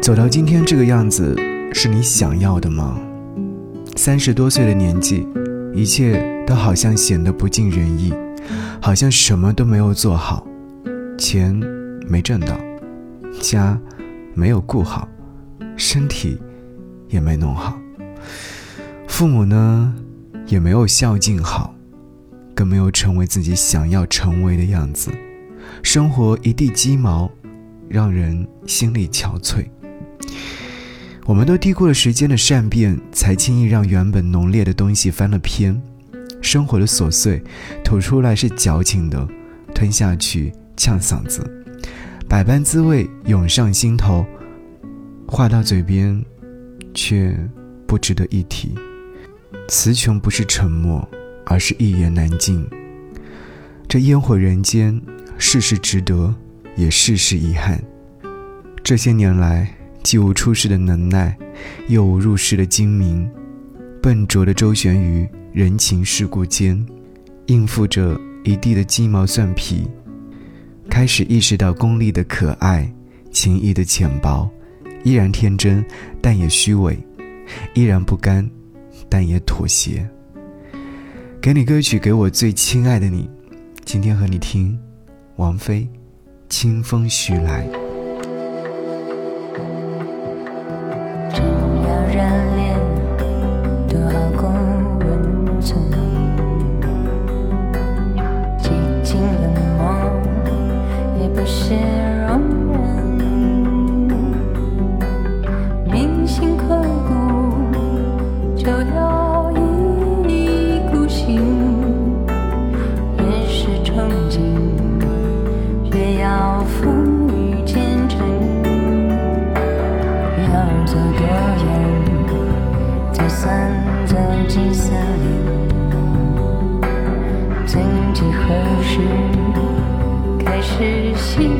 走到今天这个样子，是你想要的吗？三十多岁的年纪，一切都好像显得不尽人意，好像什么都没有做好，钱没挣到，家没有顾好，身体也没弄好，父母呢也没有孝敬好，更没有成为自己想要成为的样子，生活一地鸡毛，让人心力憔悴。我们都低估了时间的善变，才轻易让原本浓烈的东西翻了篇。生活的琐碎，吐出来是矫情的，吞下去呛嗓子。百般滋味涌上心头，话到嘴边，却不值得一提。词穷不是沉默，而是一言难尽。这烟火人间，事事值得，也事事遗憾。这些年来。既无出世的能耐，又无入世的精明，笨拙的周旋于人情世故间，应付着一地的鸡毛蒜皮，开始意识到功利的可爱，情谊的浅薄，依然天真，但也虚伪；依然不甘，但也妥协。给你歌曲，给我最亲爱的你。今天和你听，王菲，《清风徐来》。窒息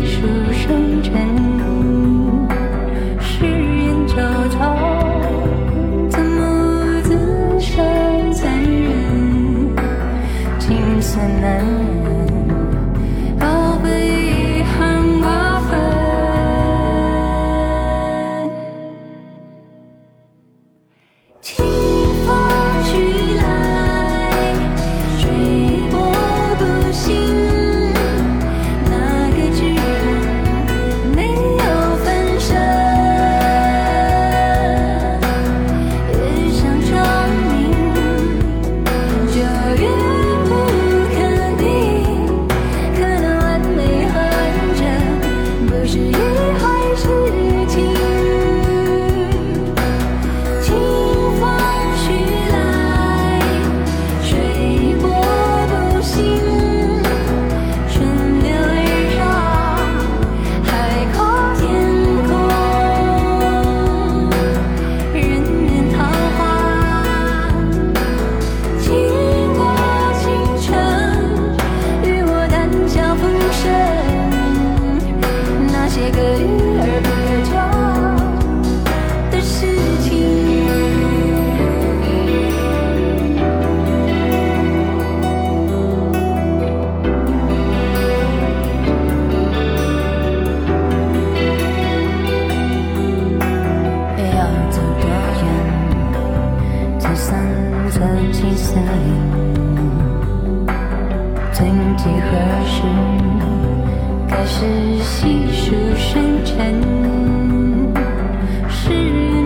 曾几何时开始细数星辰？是